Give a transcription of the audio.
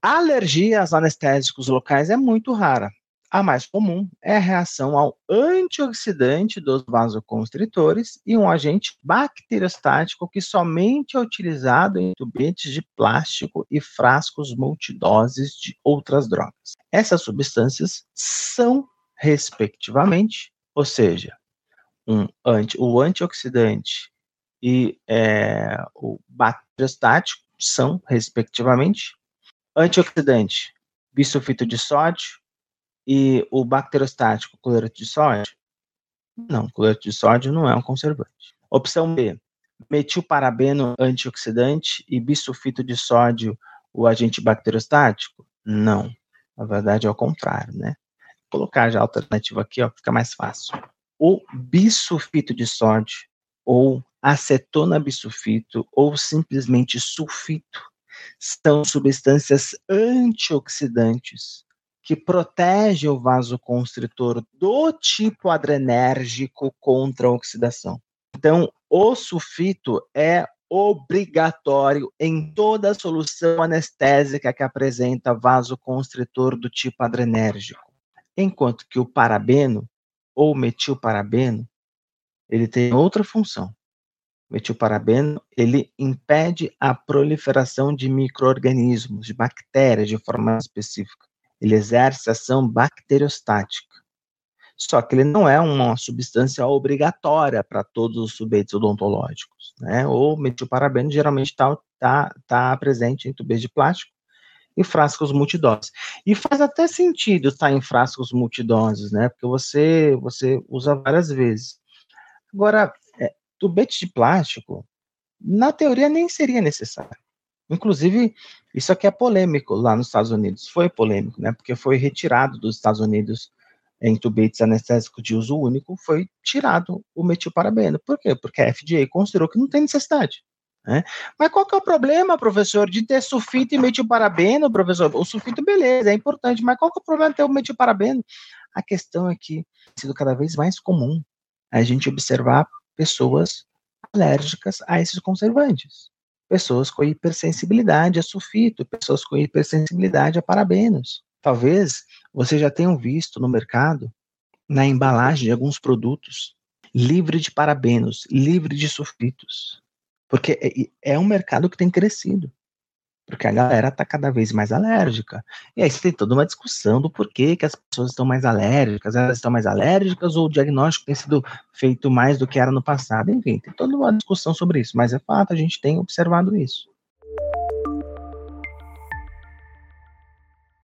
A alergia aos anestésicos locais é muito rara. A mais comum é a reação ao antioxidante dos vasoconstritores e um agente bacteriostático que somente é utilizado em tubetes de plástico e frascos multidoses de outras drogas. Essas substâncias são, respectivamente, ou seja, um anti, o antioxidante e é, o bacteriostático são, respectivamente, antioxidante, bisulfito de sódio e o bacterostático, cloreto de sódio? Não, cloreto de sódio não é um conservante. Opção B, metilparabeno antioxidante e bisulfito de sódio, o agente bacterostático? Não. Na verdade é o contrário, né? Vou colocar já a alternativa aqui, ó, fica mais fácil. O bisulfito de sódio ou acetona bisulfito ou simplesmente sulfito são substâncias antioxidantes que protegem o vasoconstritor do tipo adrenérgico contra a oxidação. Então, o sulfito é obrigatório em toda solução anestésica que apresenta vasoconstritor do tipo adrenérgico. Enquanto que o parabeno ou metilparabeno, ele tem outra função metilparabeno, ele impede a proliferação de microorganismos, de bactérias de forma específica. Ele exerce ação bacteriostática. Só que ele não é uma substância obrigatória para todos os subeitos odontológicos, né? O metilparabeno geralmente está tá, tá presente em tubos de plástico e frascos multidoses. E faz até sentido estar em frascos multidoses, né? Porque você você usa várias vezes. Agora, tubete de plástico, na teoria nem seria necessário. Inclusive, isso aqui é polêmico lá nos Estados Unidos. Foi polêmico, né? Porque foi retirado dos Estados Unidos em tubetes anestésicos de uso único, foi tirado o metilparabeno. Por quê? Porque a FDA considerou que não tem necessidade. Né? Mas qual que é o problema, professor, de ter sulfito e metilparabeno, professor? O sulfito, beleza, é importante, mas qual que é o problema de ter o metilparabeno? A questão é que tem sido cada vez mais comum a gente observar pessoas alérgicas a esses conservantes. Pessoas com hipersensibilidade a sulfito, pessoas com hipersensibilidade a parabenos. Talvez você já tenham visto no mercado, na embalagem de alguns produtos, livre de parabenos, livre de sulfitos. Porque é, é um mercado que tem crescido porque a galera tá cada vez mais alérgica. E aí você tem toda uma discussão do porquê que as pessoas estão mais alérgicas, elas estão mais alérgicas ou o diagnóstico tem sido feito mais do que era no passado. Enfim, tem toda uma discussão sobre isso, mas é fato, a gente tem observado isso.